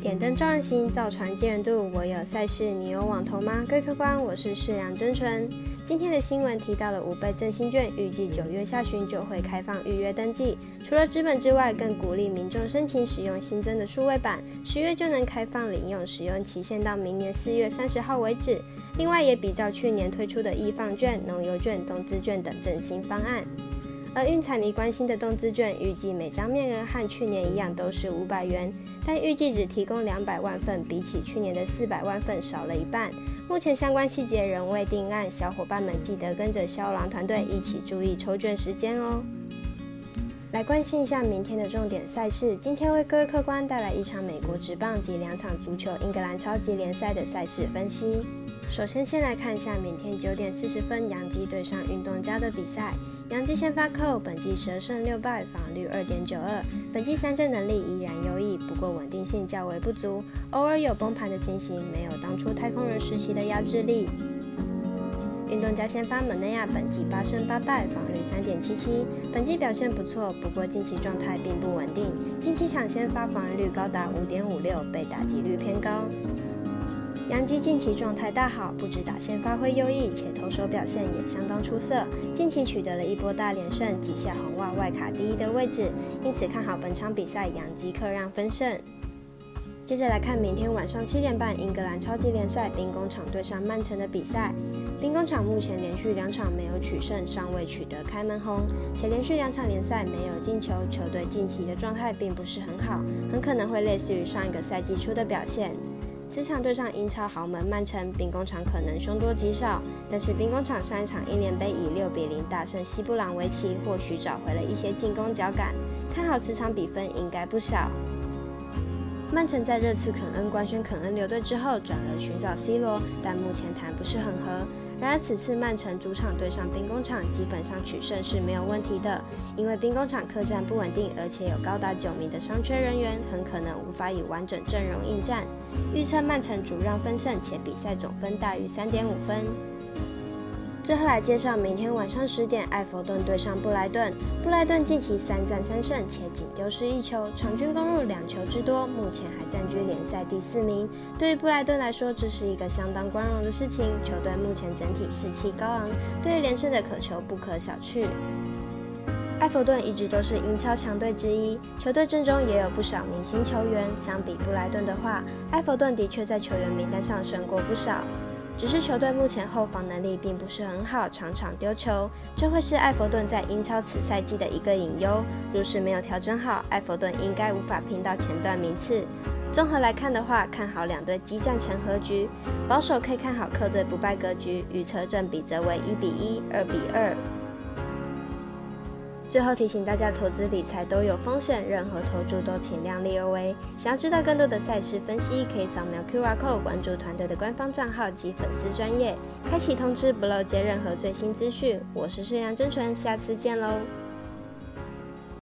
点灯照人行，造船接人度。我有赛事，你有网投吗？各位客官，我是世良真纯。今天的新闻提到了五倍振兴券，预计九月下旬就会开放预约登记。除了资本之外，更鼓励民众申请使用新增的数位版，十月就能开放领用，使用期限到明年四月三十号为止。另外，也比较去年推出的易放券、农油券、动资券等振兴方案。而运彩迷关心的动资券，预计每张面额和去年一样都是五百元，但预计只提供两百万份，比起去年的四百万份少了一半。目前相关细节仍未定案，小伙伴们记得跟着肖郎团队一起注意抽卷时间哦。来关心一下明天的重点赛事，今天为各位客官带来一场美国职棒及两场足球英格兰超级联赛的赛事分析。首先，先来看一下明天九点四十分洋基对上运动家的比赛。杨基先发扣，本季十二胜六败，防率二点九二，本季三振能力依然优异，不过稳定性较为不足，偶尔有崩盘的情形，没有当初太空人时期的压制力。运动家先发蒙内亚，本季八胜八败，防率三点七七，本季表现不错，不过近期状态并不稳定，近期场先发防率高达五点五六，被打击率偏高。杨基近期状态大好，不止打线发挥优异，且投手表现也相当出色。近期取得了一波大连胜，挤下红袜外卡第一的位置，因此看好本场比赛杨基客让分胜。接着来看明天晚上七点半英格兰超级联赛兵工厂对上曼城的比赛。兵工厂目前连续两场没有取胜，尚未取得开门红，且连续两场联赛没有进球，球队近期的状态并不是很好，很可能会类似于上一个赛季初的表现。此场对上英超豪门曼城，兵工厂可能凶多吉少，但是兵工厂上一场英联杯以六比零大胜西布朗维奇，或许找回了一些进攻脚感，看好此场比分应该不少。曼城在热刺肯恩官宣肯恩留队之后，转而寻找 C 罗，但目前谈不是很合。然而，此次曼城主场对上兵工厂，基本上取胜是没有问题的。因为兵工厂客战不稳定，而且有高达九名的伤缺人员，很可能无法以完整阵容应战。预测曼城主让分胜，且比赛总分大于三点五分。最后来介绍明天晚上十点，埃弗顿对上布莱顿。布莱顿近期三战三胜，且仅丢失一球，场均攻入两球之多，目前还占据联赛第四名。对于布莱顿来说，这是一个相当光荣的事情。球队目前整体士气高昂，对于连胜的渴求不可小觑。埃弗顿一直都是英超强队之一，球队阵中也有不少明星球员。相比布莱顿的话，埃弗顿的确在球员名单上胜过不少。只是球队目前后防能力并不是很好，常常丢球，这会是埃弗顿在英超此赛季的一个隐忧。若是没有调整好，埃弗顿应该无法拼到前段名次。综合来看的话，看好两队激战成和局，保守可以看好客队不败格局，预测正比则为一比一、二比二。最后提醒大家，投资理财都有风险，任何投注都请量力而为。想要知道更多的赛事分析，可以扫描 QR Code 关注团队的官方账号及粉丝专业，开启通知不漏接任何最新资讯。我是世良真纯，下次见喽。